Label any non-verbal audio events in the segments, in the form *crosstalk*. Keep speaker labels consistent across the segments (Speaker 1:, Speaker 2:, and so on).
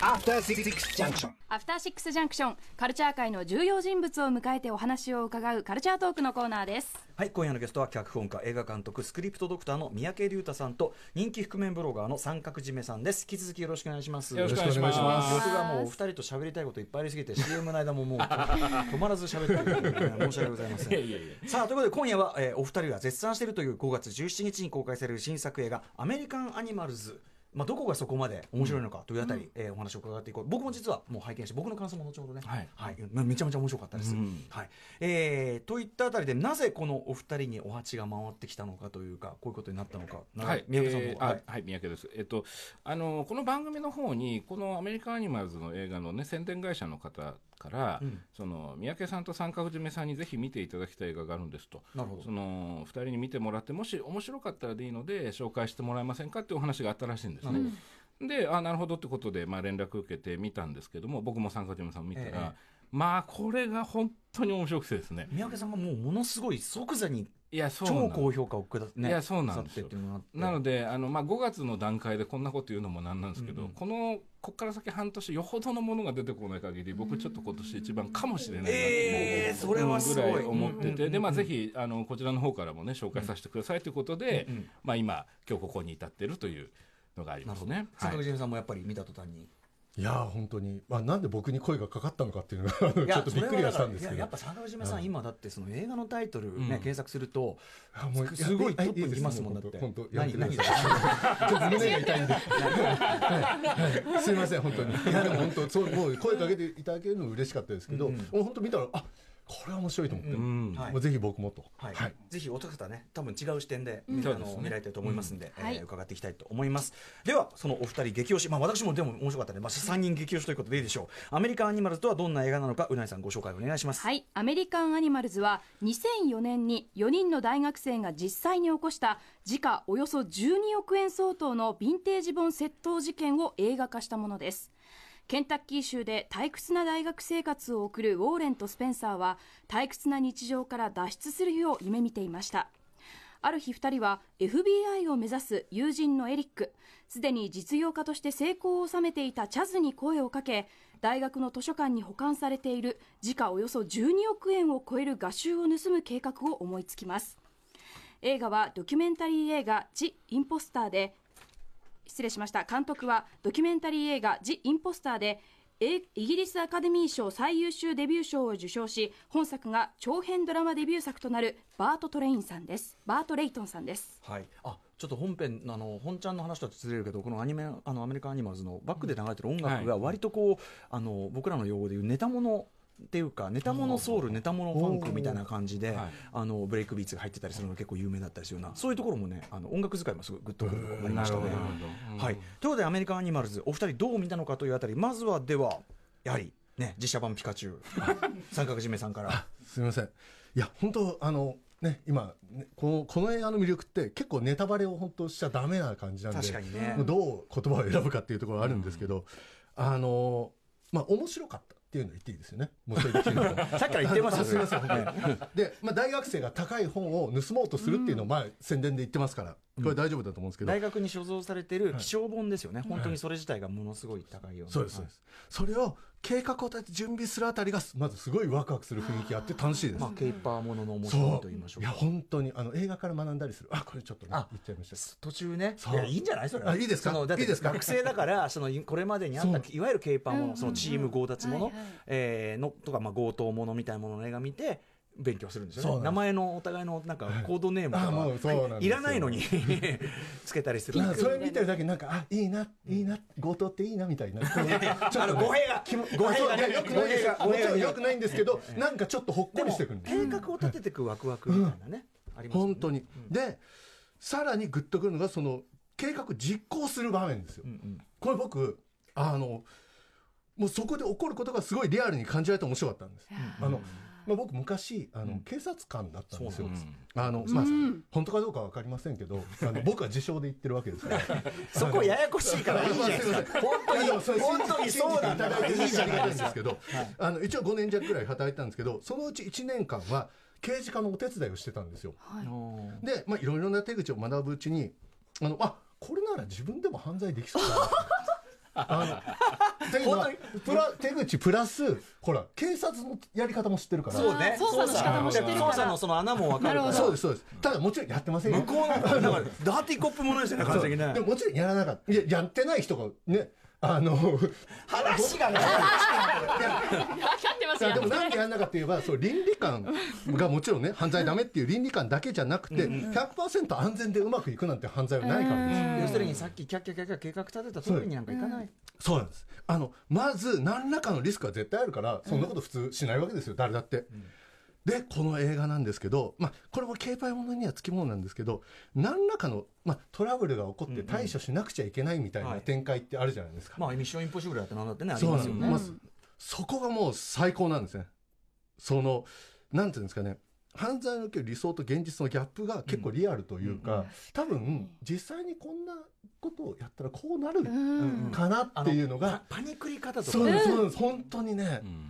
Speaker 1: After Six Junction.
Speaker 2: アフターシックスジャンクションカルチャー界の重要人物を迎えてお話を伺うカルチャートークのコーナーです
Speaker 3: はい、今夜のゲストは脚本家、映画監督、スクリプトドクターの三宅龍太さんと人気覆面ブロガーの三角締めさんです。引き続きよろしくお願いします。
Speaker 4: よろしくお願いします
Speaker 3: 僕がもうお二人と喋りたいこといっぱいありすぎて CM の間ももう止まらず喋ってるので申し訳ございません。
Speaker 4: いやいやい
Speaker 3: さあということで今夜は、えーお二人が絶賛しているという5月17日に公開される新作映画アメリカンアニマルズ。まあ、どこがそこまで面白いのかというあたり、えーお話を伺っていこう。僕も実はもう拝見して僕の感想も後ほどね、
Speaker 4: はい。
Speaker 3: めめちゃめちゃ面白かったです。
Speaker 4: うん。
Speaker 3: はい。えーといったあたりでなぜこのお二人にお鉢が回ってきたのかというかこういうことになったのか、
Speaker 4: はい、
Speaker 3: 宮家さんの方、
Speaker 4: えーあはい、三宅です。えっと、あの、この番組の方に、このアメリカンアニマルズの映画のね、宣伝会社の方から、
Speaker 3: うん
Speaker 4: その、三宅さんと三角締めさんにぜひ見ていただきたい映画があるんですと。
Speaker 3: なるほど
Speaker 4: その、二人に見てもらって、もし面白かったらでいいので、紹介してもらえませんかっていうお話があったらしいんですね。で、あ、なるほどってことで、まあ連絡受けて見たんですけども、僕も三角締めさん見たら、
Speaker 3: ええ
Speaker 4: まあ、これが本当に面白くてですね。
Speaker 3: 宮家さんがもうものすごい即座に
Speaker 4: いや、そう
Speaker 3: 超高評価を下ってね
Speaker 4: いやそうなんですよ。
Speaker 3: さってっていうのがあって。
Speaker 4: なので、あの、まあ、5月の段階でこんなこと言うのもなんなんですけど、
Speaker 3: うんうん。
Speaker 4: この、こっから先半年、よほどのものが出てこない限り、僕ちょっと今年一番かもしれないなって
Speaker 3: えーそれはすごい。
Speaker 4: ぐらい思ってて、で、まあ、ぜひ、あの、こちらの方からもね、紹介させてくださいということで、
Speaker 3: うんうん。
Speaker 4: まあ、今、今日ここに至ってるというのがありますね。はい
Speaker 3: 坂口さんもやっぱり見た途端に、
Speaker 5: いやー本当に、まあ、なんで僕に声がかかったのかっていうのが *laughs* ちょっとびっくりはしたんですけど。
Speaker 3: いややっぱ坂口さん、
Speaker 5: うん。
Speaker 3: 今だってその映画のタイトルね、
Speaker 4: うん。
Speaker 3: 検索すると
Speaker 5: あもう
Speaker 3: すごいト
Speaker 5: や
Speaker 3: ップにきますもんだって。
Speaker 5: 本当本当
Speaker 3: 何何
Speaker 5: やめてください。ちょっと胸が痛いんで、すいません本当に。いやでも本当そうもう声かけていただけるの嬉しかったですけど、もう本当見たらあこれは面白いと思って、
Speaker 4: うん。
Speaker 3: はい。
Speaker 5: もうぜひ僕もと、
Speaker 3: はい。
Speaker 5: はい。
Speaker 3: ぜひお二方ね多分違う視点で、
Speaker 2: うん
Speaker 3: あの見られてると思いますんで、えー伺っていきたいと思います。ではそのお二人激推し。まあ私もでも面白かったね、まあ、3人激推しということでいいでしょう。アメリカンアニマルズとはどんな映画なのかうなぎさんご紹介お願いします、
Speaker 2: はい。アメリカンアニマルズは2004年に4人の大学生が実際に起こした時価およそ12億円相当のヴィンテージ本窃盗事件を映画化したものですケンタッキー州で退屈な大学生活を送るウォーレンとスペンサーは退屈な日常から脱出する日を夢見ていました。ある日2人は FBI を目指す友人のエリック。すでに実業家として成功を収めていたチャズに声をかけ大学の図書館に保管されている時価およそ12億円を超える画集を盗む計画を思いつきます。映画はドキュメンタリー映画「ジ・インポスター」で失礼しました。監督はドキュメンタリー映画「ジ・インポスター」でえイギリスアカデミー賞最優秀デビュー賞を受賞し本作が長編ドラマデビュー作となるバート・トレインさんです。バート・レイトンさんです。
Speaker 3: はい、あちょっと本編あの本ちゃんの話とはずれるけどこのアニメあのアメリカンアニマルズのバックで流れてる音楽が
Speaker 4: はい。
Speaker 3: 割とこう、あの僕らの用語でいうネタものっていうかネタものソウルネタものファンクみたいな感じで、
Speaker 4: はい
Speaker 3: あのブレイクビーツが入ってたりするのが結構有名だったりするようなそういうところもねあの音楽使いもすごいグッとくるものがありましたね。はい、ということでアメリカンアニマルズお二人どう見たのかというあたりまずはではやはりね実写版ピカチュウ。三角締めさんから。
Speaker 5: すみません。いや本当あのね今ねこのこの映画の魅力って結構ネタバレを本当しちゃダメな感じなんで
Speaker 3: 確かにね。
Speaker 5: どう言葉を選ぶかっていうところはあるんですけど、あのまあ面白かったっていうの言っていいですよね。もうそれ
Speaker 3: さっきから言ってますよ。
Speaker 5: すみません本当にで、まあ、大学生が高い本を盗もうとするっていうのを、まあ、宣伝で言ってますから。これ大丈夫だと思うんですけど、
Speaker 3: 大学に所蔵されてい。る気象本ですよね、本当にそれ自体がものすごい高いような、
Speaker 5: そうですそうです、それを計画を立てて準備するあたりがまずすごいワクワクする雰囲気あって楽しいです、
Speaker 3: まあ、ケーパーものの面白いと言いましょう
Speaker 5: いや
Speaker 3: か
Speaker 5: 本当にあの映画から学んだりする。あこれちょっとね
Speaker 3: あ
Speaker 5: 言っちゃいました。
Speaker 3: 途中ね。
Speaker 5: そう。
Speaker 3: いやいいんじゃないそれ。は
Speaker 5: あいいですか？
Speaker 3: そのだって
Speaker 5: いいですか？
Speaker 3: 学生だから *laughs* そのこれまでにあった
Speaker 5: そ
Speaker 3: いわゆるケーパーもの、
Speaker 2: うん。
Speaker 3: そのチーム強奪もの、のとか、まあ、強盗ものみたいなものの映画見て勉強するんですよね。名前のお互いのなんかコードネームとか、い。らないのに *laughs* つけたりする
Speaker 5: それ見てるだけなんかあいいないいな強盗っていいなみたいな。ちょっと
Speaker 3: あの語弊が。語弊がね
Speaker 5: よくないもちろんよくないんですけどなんかちょっとほっこりしてくる。んです
Speaker 3: 計画を立てていくワクワクみたいなね、あります
Speaker 5: 本当に。でさらにグッとくるのがその計画実行する場面ですよ。これ僕あのもうそこで起こることがすごいリアルに感じられて面白かったんです。あのまあ、僕昔あの、警察官だったんですよ。
Speaker 4: そう
Speaker 5: あの、まあ、本当かどうかわかりませんけど *laughs* あの僕は自称で言ってるわけですから *laughs*
Speaker 3: そこややこしいからいいじゃないですか。*laughs* 本当に本当にそうなんだいいじゃないですか。
Speaker 5: んですけど、あの一応5年弱ぐらい働いてたんですけどそのうち1年間は刑事課のお手伝いをしてたんですよ。
Speaker 2: はい。
Speaker 5: で、まあ、いろいろな手口を学ぶうちにあのあこれなら自分でも犯罪できそうだな。あのっていうのはプラ手口プラスほら警察のやり方も知ってるから。
Speaker 3: そうね。
Speaker 2: 操作の仕方も知ってるから。
Speaker 3: 操作のその穴も分かるから。
Speaker 5: そうですそうです。ただもちろんやってませんよ。
Speaker 3: 向こうのだからダーティーコップものですよね完全にね。
Speaker 5: でももちろんやらなかった。いややってない人がねあの
Speaker 3: 話がね
Speaker 2: 分かってますよ
Speaker 5: いやでもなんでやんなかって言えばそう倫理観がもちろんね犯罪ダメっていう倫理観だけじゃなくて100%安全でうまくいくなんて犯罪はないから。です
Speaker 3: 要するにさっきキャッキャキャッキャ計画立てた通りになんかいかない
Speaker 5: そうなんです。あのまず何らかのリスクは絶対あるからそんなこと普通しないわけですよ誰だって。でこの映画なんですけど、まあ、これも軽パイものにはつきものなんですけど何らかの、まあ、トラブルが起こって対処しなくちゃいけないみたいな
Speaker 3: はい
Speaker 5: 展開ってあるじゃないですか。
Speaker 3: まあミッションインポッシブルだってなんだってねあり
Speaker 5: そう
Speaker 3: ますよね。
Speaker 5: なんですまずそこがもう最高なんですね。そのなんていうんですかね。犯罪における理想と現実のギャップが結構リアルというか、多分実際にこんなことをやったらこうなる
Speaker 2: うん
Speaker 5: かなっていうのが、
Speaker 3: パパニクり方とか
Speaker 5: そうですそうなんです。本当にね、
Speaker 4: うん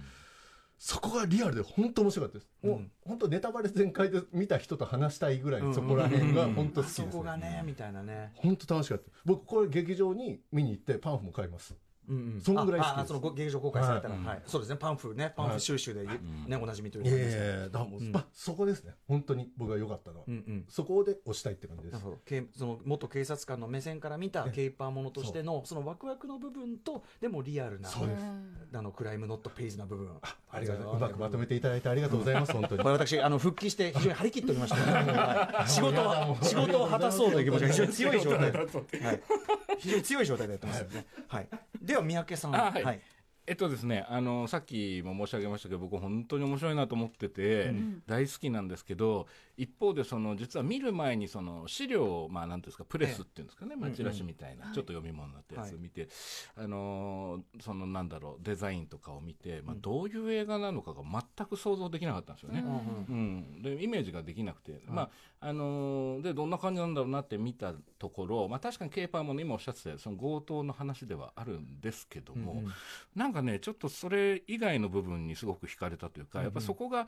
Speaker 5: そこがリアルで本当面白かったです、
Speaker 3: うん。
Speaker 5: もう本当ネタバレ全開で見た人と話したいぐらい、そこら辺が本当好きです、
Speaker 3: あそこが
Speaker 5: ね、
Speaker 3: ねみたいなね。
Speaker 5: 本当楽しかった。僕これ劇場に見に行ってパンフも買います
Speaker 3: うんうん。
Speaker 5: そんぐらい好き
Speaker 3: そのご劇場公開されたら
Speaker 4: はい。
Speaker 3: はい。そうですね。パンフね。パンフ収集でねおなじみという
Speaker 5: いやい
Speaker 3: かですね。
Speaker 5: やいやだからもう、そこですね。本当に僕が良かったのは、
Speaker 3: うんうん。
Speaker 5: そこで押したいって感じです。
Speaker 3: その元警察官の目線から見たケーパーものとしてのそのワクワクの部分とでもリアルな
Speaker 5: そうです。
Speaker 3: あのクライムノットページな部分。
Speaker 5: ありがとう。うまくまとめていただいてありがとうございます *laughs* 本当に。
Speaker 3: 私あの復帰して非常に張り切っておりました *laughs* はい。仕事を仕事を果たそうという気持ちが非常に強い状態。*laughs* で、はい、非常に強い状態でやってますよね。はい。では三宅さん、
Speaker 4: あはい。えっとですね、あのさっきも申し上げましたけど僕本当に面白いなと思ってて、大好きなんですけど一方でその実は見る前にその資料をまあなんですかプレスっていうんですかね、まあ、チラシみたいな、ちょっと読み物になったやつを見て、あのーそのなんだろうデザインとかを見て、まあ、どういう映画なのかが全く想像できなかったんですよね。うん、でイメージができなくて、まああのーでどんな感じなんだろうなって見たところ、まあ、確かにケーパーも、ね、今おっしゃってたその強盗の話ではあるんですけども、なんかねちょっとそれ以外の部分にすごく惹かれたというか、やっぱそこが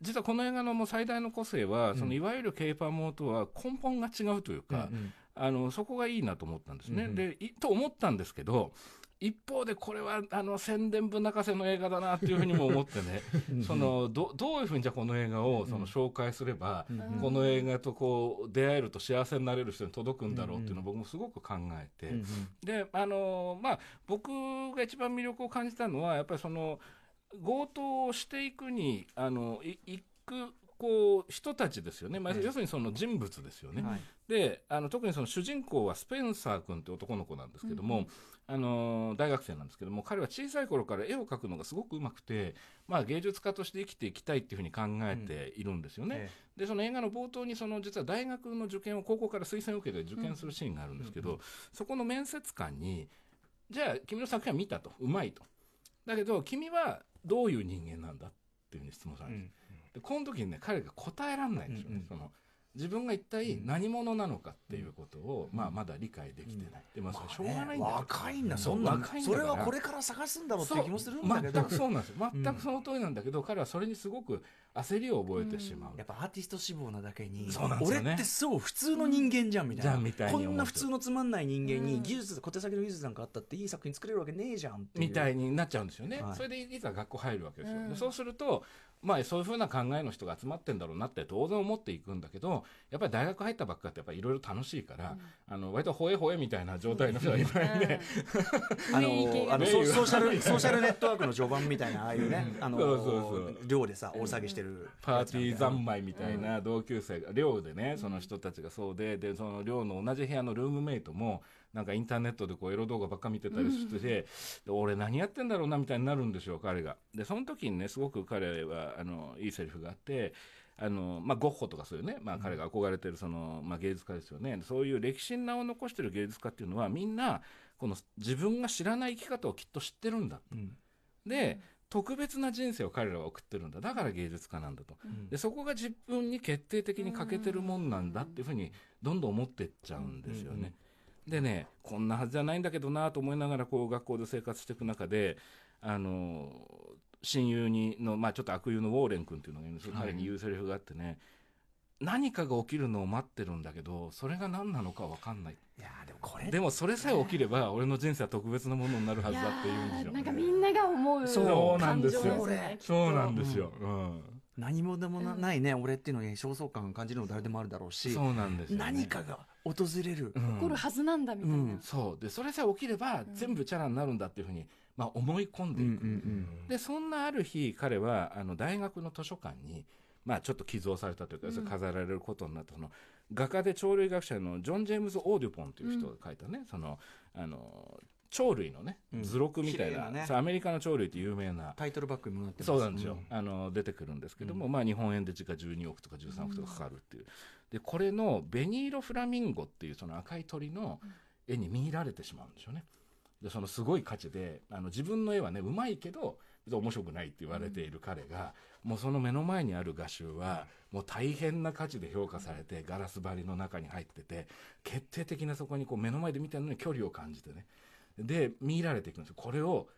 Speaker 4: 実はこの映画のもう最大の個性は、そのいわゆるケーパーものとは根本が違うというか、あのそこがいいなと思ったんですね。でいと思ったんですけど一方でこれはあの宣伝部泣かせの映画だなっていうふうにも思ってね。そのどどういうふうにじゃあこの映画をその紹介すれば、この映画とこう出会えると幸せになれる人に届くんだろうっていうのを僕もすごく考えて、であのまあ僕が一番魅力を感じたのはやっぱりその強盗をしていくにあのい行くこう人たちですよね、まあ、要するにその人物ですよね。
Speaker 3: はい。
Speaker 4: であの特にその主人公はスペンサー君って男の子なんですけども、あの大学生なんですけども彼は小さい頃から絵を描くのがすごくうまくて、まあ、芸術家として生きていきたいっていうふうに考えているんですよね。
Speaker 3: え
Speaker 4: でその映画の冒頭にその実は大学の受験を高校から推薦を受けて受験するシーンがあるんですけど、そこの面接官に「じゃあ君の作品は見たとうまいと」だけど君はどういう人間なんだっていうふうに質問されるんです、でこの時にね彼が答えられないんですよね、その自分が一体何者なのかっていうことを、まあ、まだ理解できてない、でまあそれしょうがないんだよ、
Speaker 3: 若いんだ。そんなそ
Speaker 4: 若いんだから。
Speaker 3: れはこれから探すんだろうって
Speaker 4: そ
Speaker 3: いう気もするんだけど。
Speaker 4: 全くそうなんですよ。全くその通りなんだけど、彼はそれにすごく焦りを覚えてしまう、
Speaker 3: やっぱアーティスト志望なだけに
Speaker 4: ね。
Speaker 3: 俺ってそう普通の人間じゃんみたいな。こんな普通のつまんない人間に技術小手先の技術なんかあったっていい作品作れるわけねえじゃん
Speaker 4: みたいになっちゃうんですよね、
Speaker 3: はい。
Speaker 4: それでいざ学校入るわけですよ、でそうするとまあそういうふうな考えの人が集まってんだろうなって当然思っていくんだけどやっぱり大学入ったばっかってやっぱりいろいろ楽しいから、あの割とほえほえみたいな状態の人がいっぱいいて、*laughs*
Speaker 3: あのあのソソーシャルソーシャルネットワークの序盤みたいなああいうね。*laughs* あの
Speaker 4: そうそうそう。
Speaker 3: 寮でさ大騒ぎしてる
Speaker 4: パーティー三昧みたいな同級生が寮でねその人たちがそうででその寮の同じ部屋のルームメイトもなんかインターネットでこうエロ動画ばっか見てたりしてて、で俺何やってんだろうなみたいになるんですよ彼が。でその時にねすごく彼はあのいいセリフがあって。あのまあ、ゴッホとかそういうね、まあ、彼が憧れてるその、まあ、芸術家ですよね。そういう歴史に名を残してる芸術家っていうのはみんなこの自分が知らない生き方をきっと知ってるんだ、で特別な人生を彼らは送ってるんだ。だから芸術家なんだと、でそこが自分に決定的に欠けてるもんなんだっていうふうにどんどん思ってっちゃうんですよね。でねこんなはずじゃないんだけどなと思いながらこう学校で生活していく中であの親友にの、まあ、ちょっと悪友のウォーレン君っていうのがいるんですけど、彼に言うセリフがあってね何かが起きるのを待ってるんだけどそれが何なのか分かんない。
Speaker 3: いやーでもこれ
Speaker 4: でもそれさえ起きれば俺の人生は特別なものになるはずだっていうんですよ。
Speaker 2: なんかみんなが思う
Speaker 4: そうなんですよ。そうなんですよ、うん
Speaker 3: 何もでもなないね俺っていうのに焦燥感を感じるの誰でもあるだろうし
Speaker 4: そうなんですよね、
Speaker 3: 何かが訪れる
Speaker 4: うん。
Speaker 2: 起こるはずなんだみたいな、
Speaker 3: うん。
Speaker 4: そう。でそれさえ起きれば全部チャラになるんだっていうふうに、まあ、思い込んでいく、でそんなある日彼はあの大学の図書館に、まあ、ちょっと寄贈されたというか、飾られることになった。その画家で鳥類学者のジョン・ジェームズ・オーデュポンという人が書いたね、そのあの鳥類のね
Speaker 3: うん。
Speaker 4: 図録みたいな、
Speaker 3: ね。
Speaker 4: アメリカの鳥類って有名な
Speaker 3: タイトルバックにもなってます
Speaker 4: そうなんですよ、あの出てくるんですけども、まあ、日本円で時価12億とか13億とかかかるっていう、でこれのベニーロ・フラミンゴっていうその赤い鳥の絵に見入られてしまうんですよね。でそのすごい価値であの自分の絵はねうまいけど面白くないって言われている彼が、もうその目の前にある画集はもう大変な価値で評価されてガラス張りの中に入ってて決定的なそこにこう目の前で見てるのに距離を感じてねで見入られていくんですよ。これを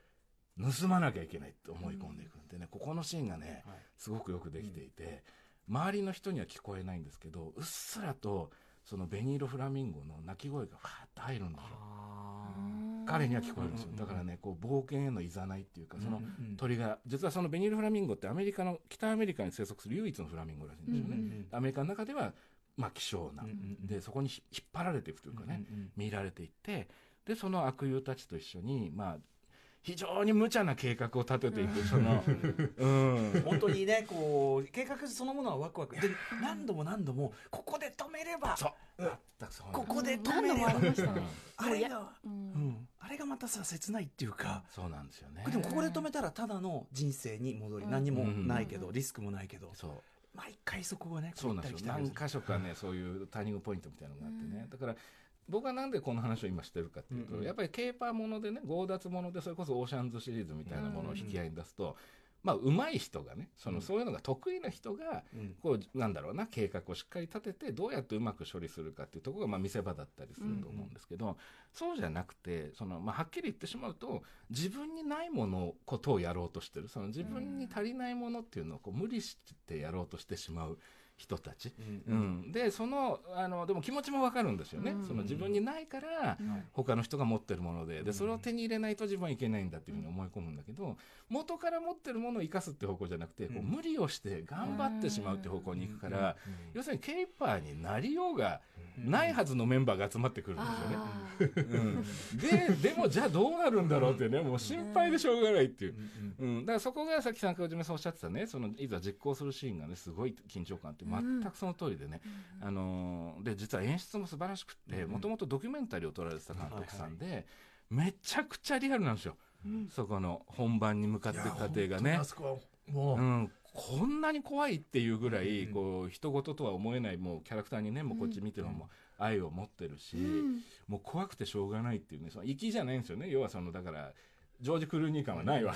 Speaker 4: 盗まなきゃいけないって思い込んでいくんでね、ここのシーンがね
Speaker 3: はい。
Speaker 4: すごくよくできていて、周りの人には聞こえないんですけどうっすらとそのベニーロ・フラミンゴの鳴き声がファーッと入るんですよ。
Speaker 3: あ
Speaker 4: 彼には聞こえるんですよ。
Speaker 3: うん
Speaker 4: だからねこう冒険へのいざないっていうかその
Speaker 3: うん
Speaker 4: 鳥が実はそのベニーロ・フラミンゴってアメリカの北アメリカに生息する唯一のフラミンゴらしいんですよね、
Speaker 3: うん
Speaker 4: アメリカの中ではまあ希少な、でそこにひ引っ張られていくというかね、見入られていってでその悪友たちと一緒にまあ非常に無茶な計画を立てていくその *laughs* うん。
Speaker 3: 本当にねこう計画そのものはワクワクで何度も何度もここで止めれば
Speaker 4: そう。全くそう
Speaker 3: ここで止めれば
Speaker 2: あ
Speaker 3: れが、
Speaker 2: う
Speaker 3: うん。ん、あれがまたさ切ないっていうか、
Speaker 4: そうなんですよね。
Speaker 3: でもここで止めたらただの人生に戻り、
Speaker 2: うん。
Speaker 3: 何にもないけど、
Speaker 2: うん。
Speaker 3: リスクもないけど、
Speaker 4: そう。
Speaker 3: 毎回そこがね
Speaker 4: そうなんですよ。何箇所かねそういうターニングポイントみたいなのがあってね、だから僕はなんでこの話を今してるかっていうと、
Speaker 3: うんうん。
Speaker 4: やっぱりケーパーものでね強奪ものでそれこそオーシャンズシリーズみたいなものを引き合いに出すと、まあ上手い人がねその、
Speaker 3: うん。
Speaker 4: そういうのが得意な人が
Speaker 3: うん。
Speaker 4: こうなんだろうな計画をしっかり立ててどうやってうまく処理するかっていうところがまあ見せ場だったりすると思うんですけど、そうじゃなくてその、まあ、はっきり言ってしまうと自分にないものことをやろうとしてる。その自分に足りないものっていうのをこう無理してやろうとしてしまう人たち、
Speaker 3: う
Speaker 4: うん。ん、でそのあのでも気持ちもわかるんですよね、
Speaker 2: うん。
Speaker 4: その自分にないから他の人が持ってるもので。でそれを手に入れないと自分はいけないんだっていうふうに思い込むんだけど元から持ってるものを生かすって方向じゃなくて、こう
Speaker 3: うん
Speaker 4: 無理をして頑張ってしまうって方向に行くから、要するにケーパーになりようがないはずのメンバーが集まってくるんですよね。
Speaker 2: あ
Speaker 4: うん、で *laughs* でもじゃあどうなるんだろうってねもう心配でしょうがないっていう。うん、だからそこがさっきさんかじめさんおっしゃってたね。そのいざ実行するシーンがねすごい緊張感って全くその通りでね、あのーで実は演出も素晴らしくってもともとドキュメンタリーを撮られてた監督さんで、めちゃくちゃリアルなんですよ、そこの本番に向かっていく過程がね。
Speaker 5: あ。そこはもう、
Speaker 4: うん、こんなに怖いっていうぐらい、こう人事とは思えないもうキャラクターにねもうこっち見てるのも愛を持ってるし、もう怖くてしょうがないっていうねその粋じゃないんですよね。要はそのだからジョージ・クルーニー感はないわ。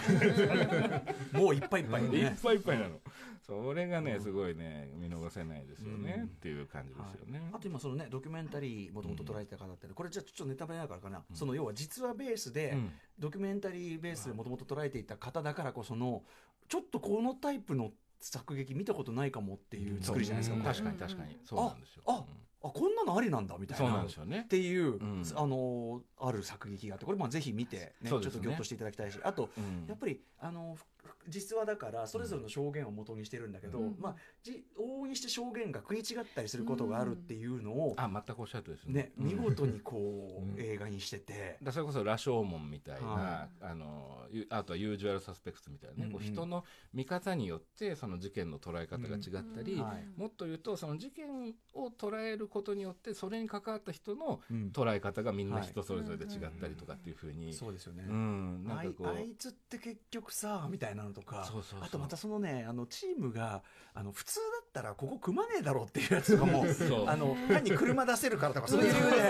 Speaker 4: け
Speaker 3: もういっぱいいっぱい
Speaker 4: いっ
Speaker 3: ね
Speaker 4: ぱいいっぱいなの。それがねすごいね見逃せないですよね、っていう感じですよね、
Speaker 3: あと今そのねドキュメンタリーもともと捉えてた方ってこれじゃあちょっとネタバレだからかな、その要は実話ベースで、
Speaker 4: うん。
Speaker 3: ドキュメンタリーベースでもともと捉えていた方だからこそのちょっとこのタイプの作劇見たことないかもっていう作りじゃないですか、
Speaker 4: 確かに確かに。そうなんですよ。
Speaker 3: ああこんなのありなんだみたいな。
Speaker 4: そうなんですよね。
Speaker 3: っていう、
Speaker 4: うん。
Speaker 3: あのある作劇があってこれまあぜひ見て、ねちょっとギョッとしていただきたいしあと、
Speaker 4: うん。
Speaker 3: やっぱりあのふ実話だからそれぞれの証言を元にしてるんだけど、
Speaker 2: うん。
Speaker 3: まあ、じ往々にして証言が食い違ったりすることがあるっていうのを、
Speaker 4: あ全くおっしゃるとりです
Speaker 3: ね、
Speaker 4: うん。
Speaker 3: 見事にこう、
Speaker 5: うん。
Speaker 3: 映画にしてて。
Speaker 4: だそれこそ羅生門みたいな、
Speaker 3: は
Speaker 4: あのゆあとはユージュアル・サスペクトみたいなね、こう
Speaker 3: うん。うん
Speaker 4: 人の見方によってその事件の捉え方が違ったり、
Speaker 3: うん。はい。
Speaker 4: もっと言うとその事件を捉えることによってそれに関わった人の
Speaker 3: うん。
Speaker 4: 捉え方がみんな
Speaker 3: はい
Speaker 4: 人それぞれで違ったりとかっていうふうに、
Speaker 3: そうですよね、
Speaker 4: うん、なん
Speaker 3: あい
Speaker 4: かこう。
Speaker 3: あいつって結局さみたいなのとか
Speaker 4: そうそうそう。
Speaker 3: あとまたそのねあのチームがあの普通だったらここ組まねえだろうっていうやつとかも *laughs* あの単に車出せるからとかそういう理由で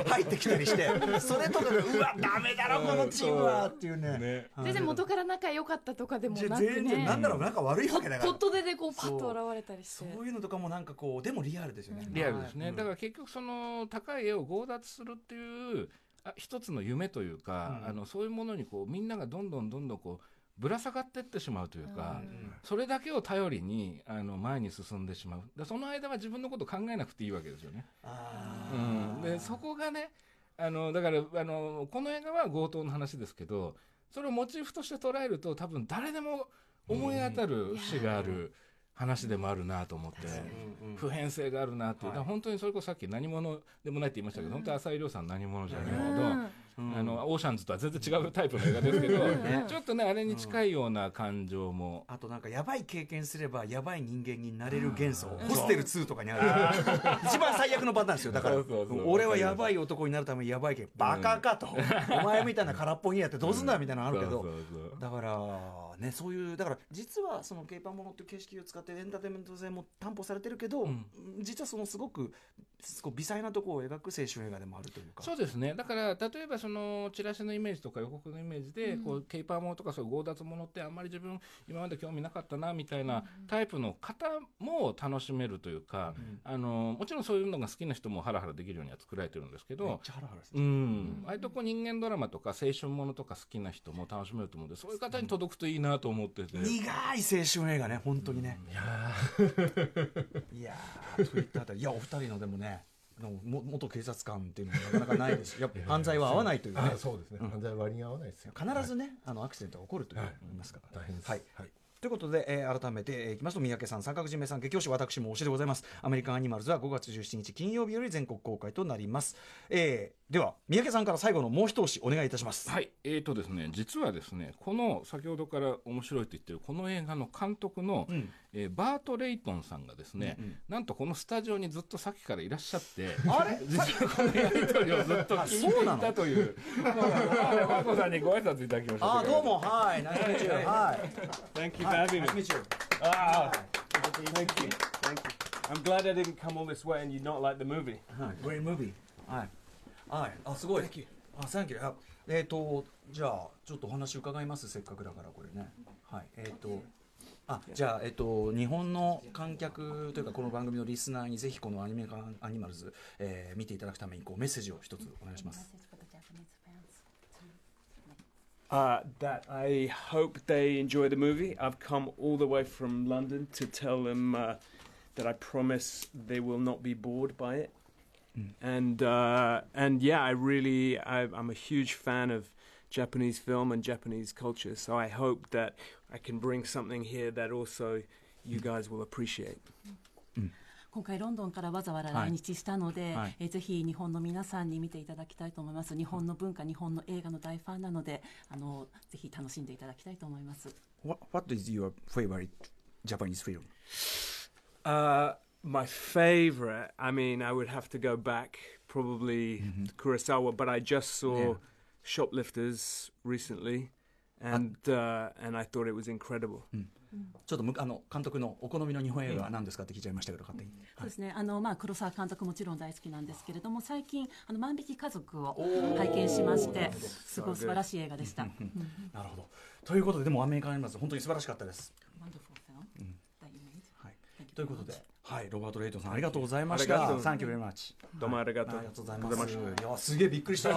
Speaker 3: は入ってきたりしてそれとかがうわダメだろこのチームはっていうね。
Speaker 2: 全然元から仲良かったとかでもなく
Speaker 3: 全然
Speaker 2: ね
Speaker 3: なんだろう仲悪いわけだから。
Speaker 2: ポットででこうパッと現れたりして。
Speaker 3: そう。いうのとかもなんかこうでもリアルですよね。
Speaker 4: リアルですね、
Speaker 3: はい。
Speaker 4: だから結局その高い絵を強奪するっていうあ一つの夢というか、
Speaker 3: うん。
Speaker 4: あのそういうものにこうみんながどんどんどんどんこうぶら下がってってしまうというか、それだけを頼りにあの前に進んでしまう。でその間は自分のこと考えなくていいわけですよね。うん、でそこがねあのだからあのこの映画は強盗の話ですけどそれをモチーフとして捉えると多分誰でも思い当たる節がある話でもあるなと思って、普遍性があるなっていう、だから本当にそれこそさっき何者でもないって言いましたけど、本当に浅井亮さん何者じゃないけど、あのオーシャンズとは全然違うタイプの映画ですけど、ちょっとねあれに近いような感情も、
Speaker 3: あとなんかやばい経験すればやばい人間になれる元素、ホステル2とかにある。一番最悪のパターンですよだから。
Speaker 4: そうそうそう。
Speaker 3: 俺はやばい男になるためにやばいけバカかと、*laughs* お前みたいな空っぽにやってどうすんだみたいなのあるけど、
Speaker 4: そうそうそう。
Speaker 3: だからねそういうだから実はそのケーパーものっていう形式を使ってエンターテインメント性も担保されてるけど、実はそのすごくすごく微細なところを描く青春映画でもあるというか。
Speaker 4: そうですね。だから例えばそのチラシのイメージとか予告のイメージで、こうケーパーものとかそういう強奪ものってあんまり自分今まで興味なかったなみたいなタイプの方も楽しめるというか、あのもちろんそういうのが好きな人もハラハラできるようには作られてるんですけど、
Speaker 3: ハラハラする
Speaker 4: うん、割とこう人間ドラマとか青春ものとか好きな人も楽しめると思うんでそういう方に届くといいなと思ってて。
Speaker 3: 苦い青春映画ね本当にね、いやー。といったあたりいやお二人のでもねあのも元警察官っていうのはなかなかないです。しやっぱ犯罪は合わないというね。
Speaker 5: あそうですね、犯罪割に合わないですよ。
Speaker 3: 必ずね、あのアクシデントが起こると思い。ますから、
Speaker 5: 大変です。
Speaker 3: はい。
Speaker 5: はい。
Speaker 3: ということで、えー改めて、えーいきますと三宅さん三角締めさん激推し私も推しでございます。アメリカンアニマルズは5月17日金曜日より全国公開となります、えーでは三宅さんから最後のもう一押しお願いいたします。
Speaker 4: はい、えーとですね、実はですね、この先ほどから面白いと言ってるこの映画の監督の、えーバート・レイトンさんがですね、なんとこのスタジオにずっとさっきからいらっしゃって、
Speaker 3: あれ？
Speaker 4: 実はこのやり取りをずっと聞いていたという、バートさんにご挨拶いただきました。
Speaker 3: あーどうもはいナイスミーチューはい
Speaker 1: Thank you for having me. Ah, thank you. Thank you. I'm glad I didn't come all this way and you not like the movie.
Speaker 3: はい、Great movie。はい。はい。あ、すごい。あ、サンキュー。あえっ、と、じゃあ、ちょっとお話伺います。せっかくだから、これね。はい。えっ、と。あ、じゃあ、えっ、と、日本の観客というか、この番組のリスナーにぜひこのアニメカンアニマルズ、えー見ていただくために、こうメッセージを一つお願いします。
Speaker 1: Uh, that I hope they enjoy the movie. I've come all the way from London to tell them uh, that I promise they will not be bored by it. And uh, and yeah, I really I, I'm a huge fan of Japanese film and Japanese culture. So I hope that I can bring something here that also you guys will appreciate.
Speaker 6: 今回ロンドンからわざわざ来日したので、
Speaker 3: はい
Speaker 6: えーぜひ日本の皆さんに見ていただきたいと思います日本の文化日本の映画の大ファンなのであのぜひ楽しんでいただきたいと思います
Speaker 3: What, what is your favorite Japanese film?
Speaker 1: Uh, my favorite, I mean, I would have to go back probably to Kurosawa, but I just saw
Speaker 3: Yeah.
Speaker 1: Shoplifters recently, and uh, and I thought it was incredible.
Speaker 3: ちょっとむあの監督のお好みの日本映画は何ですかって聞いちゃいましたけど、勝手に。
Speaker 6: そうですねあの、まあ、黒沢監督もちろん大好きなんですけれども最近「あの万引き家族」を拝見しましてすごい素晴らしい映画でした。
Speaker 3: なるほど。ということで、でもアメリカンアニマルズ、本当に素晴らしかったです。
Speaker 6: Wonderful film that you made.
Speaker 3: はい、ということではい、ロバート・レイトンさんありがとうございました。
Speaker 1: ありがとう
Speaker 3: Thank you very much.
Speaker 1: どうもありがとう
Speaker 3: ありがとうございます。いや、すげえびっくりした。*laughs* *laughs*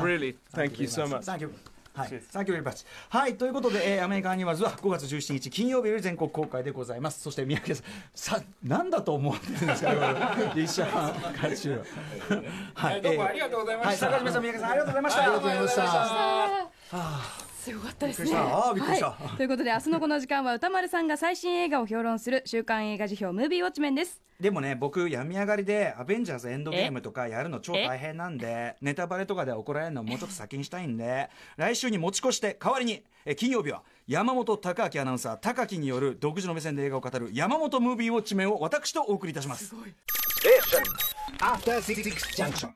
Speaker 1: Really, thank you so much.
Speaker 3: Thank you. はい、Thank you very much. はい、ということで、えーアメリカンアニマルズは5月17日金曜日より全国公開でございます。そして三宅さん、さ、なんだと思ってるんですか、*laughs* これ立社監修。はい、
Speaker 4: どうもありがとうございま
Speaker 3: はい、
Speaker 4: した。
Speaker 3: 坂島さん、三宅さん、ありがとうございました。ありがとうございました。
Speaker 2: すごかったですね。
Speaker 3: びっくりしたあーびっくりした
Speaker 2: はいということで、明日のこの時間は歌丸さんが最新映画を評論する週刊映画辞表ムービーウォッチメンです。
Speaker 3: でもね、僕、病み上がりで、アベンジャーズエンドゲームとかやるの超大変なんで、*laughs* ネタバレとかで怒られるのもうちょっと先にしたいんで、来週に持ち越して、代わりに、え金曜日は、山本隆明アナウンサー、高木による独自の目線で映画を語る、山本ムービーウォッチメンを私とお送りいたします。
Speaker 7: After Six Junction.